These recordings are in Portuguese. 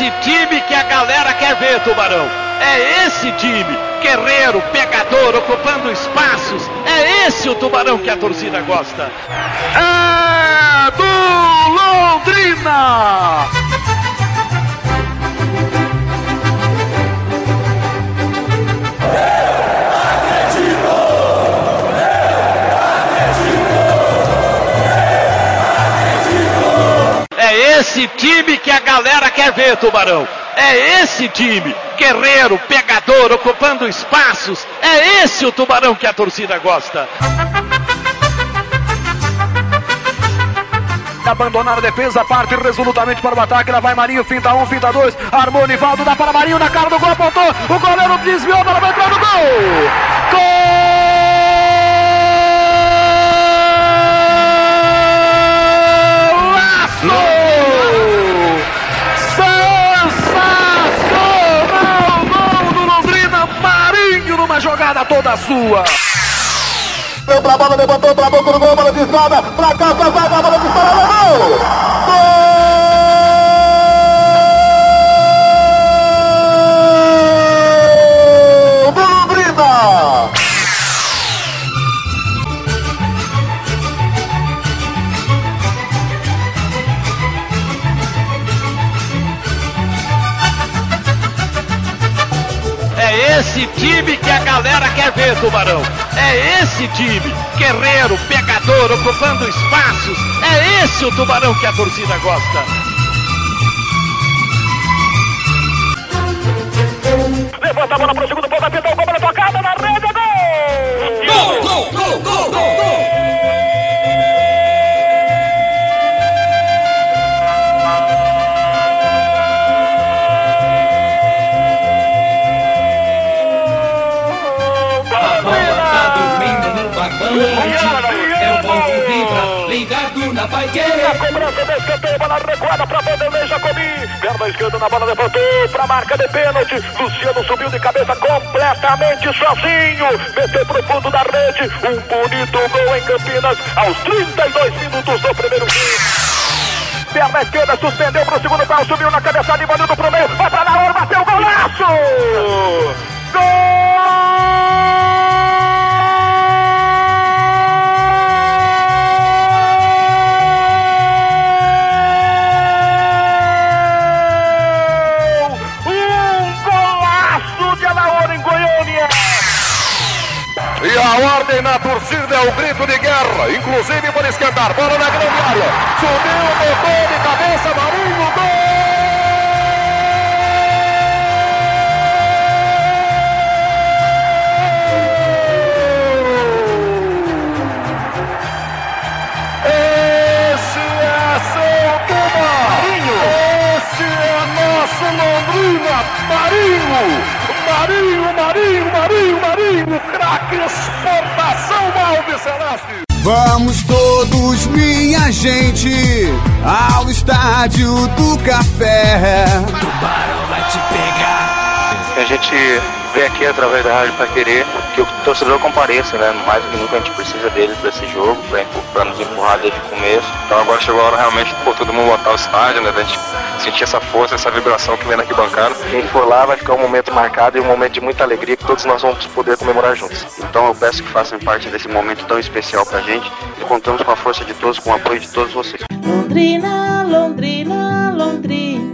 esse time que a galera quer ver, Tubarão. É esse time, guerreiro, pegador, ocupando espaços. É esse o Tubarão que a torcida gosta. É do Londrina! Esse time que a galera quer ver, Tubarão. É esse time, guerreiro, pegador, ocupando espaços. É esse o Tubarão que a torcida gosta. Abandonar a defesa, parte resolutamente para o ataque. Lá vai Marinho, finta um, finta dois. Armou Nivaldo, dá para Marinho na cara do gol, apontou. O goleiro desviou para entrar no gol. Jogada toda sua. Deu pra bola, levantou pra boca do gol, bola desviada, pra cá, pra a bola disparada, gol! Gol esse time que a galera quer ver, Tubarão. É esse time, guerreiro, pegador, ocupando espaços. É esse o Tubarão que a torcida gosta. Levanta a bola segundo pintar o gol, ligado na A paiqueira. cobrança da escanteio, bola recuada para Vanderlei Jacobi. Perna esquerda na bola, levantou para a marca de pênalti. Luciano subiu de cabeça completamente sozinho. Meteu pro fundo da rede. Um bonito gol em Campinas aos 32 minutos do primeiro tempo. Perna esquerda suspendeu pro segundo pau, subiu na cabeçada, invadindo pro meio. Ordem na torcida é o grito de guerra, inclusive por esquentar. Bola na grande área. Subiu, botou de cabeça, Marinho, gol! Esse é! Marinho! Marinho! Marinho, Marinho, Marinho! Craque exportação Alves Celeste! Vamos todos, minha gente, ao estádio do café. A gente vê aqui através da Rádio para querer que o torcedor compareça, né? Mais do que nunca a gente precisa deles para esse jogo, para nos empurrar desde o começo. Então agora chegou a hora realmente de todo mundo botar o estádio, né? Da gente sentir essa força, essa vibração que vem na arquibancada. Quem for lá vai ficar um momento marcado e um momento de muita alegria que todos nós vamos poder comemorar juntos. Então eu peço que façam parte desse momento tão especial pra gente e contamos com a força de todos, com o apoio de todos vocês. Londrina, Londrina, Londrina,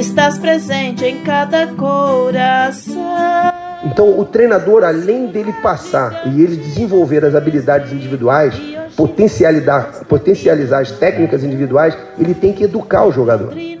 estás presente em cada coração. Então, o treinador, além dele passar e ele desenvolver as habilidades individuais, potencializar, potencializar as técnicas individuais, ele tem que educar o jogador. E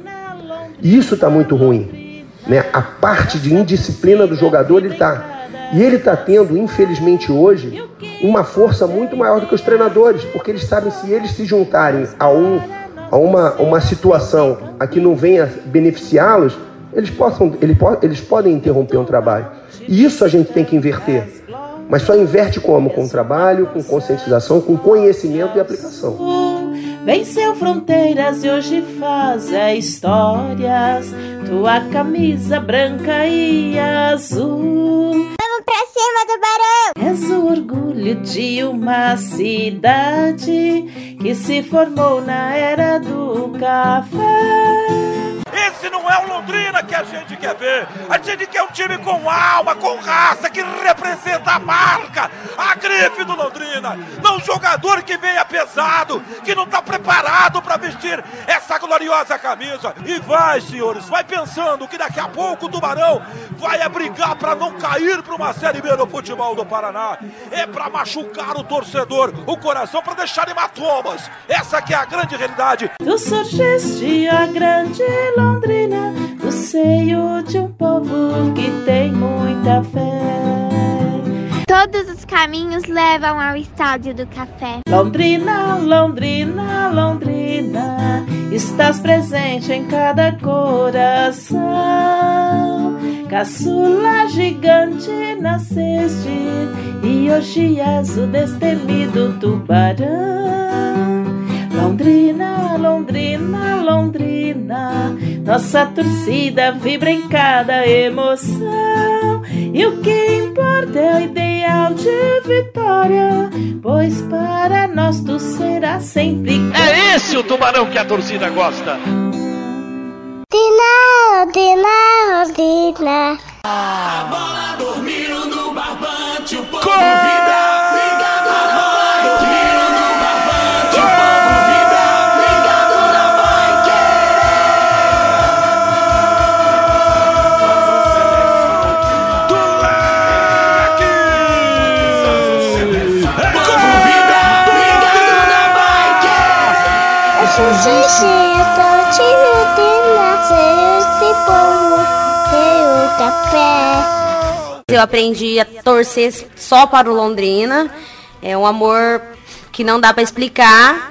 isso está muito ruim. Né? A parte de indisciplina do jogador, ele está. E ele está tendo, infelizmente hoje, uma força muito maior do que os treinadores, porque eles sabem se eles se juntarem a, um, a uma, uma situação a que não venha beneficiá-los, eles, possam, eles, eles podem interromper um trabalho. E isso a gente tem que inverter. Mas só inverte como? Com trabalho, com conscientização, com conhecimento e aplicação. Venceu fronteiras e hoje faz a histórias. Tua camisa branca e azul. Orgulho de uma cidade que se formou na era do café. Esse não é o Londrina que a gente quer ver. A gente quer um time com alma, com raça, que representa a marca, a grife do Londrina. Não um jogador que venha pesado, que não está preparado para vestir essa gloriosa camisa. E vai, senhores, vai pensando que daqui a pouco o Tubarão vai brigar para não cair para uma Série B no futebol do Paraná. É para machucar o torcedor, o coração, para deixar hematomas. Essa que é a grande realidade. Tu surgiste a grande Londrina, no seio de um povo que tem muita fé. Todos os caminhos levam ao estádio do café. Londrina, Londrina, Londrina, estás presente em cada coração. Caçula gigante nasceste e hoje és o destemido tubarão. Londrina, Londrina, Londrina, nossa torcida vibra em cada emoção. E o que importa é o ideal de vitória, pois para nós tu serás sempre. É esse o tubarão que a torcida gosta. Dina, Dina, Dina. A bola dormiu no Café. Eu aprendi a torcer só para o Londrina. É um amor que não dá para explicar.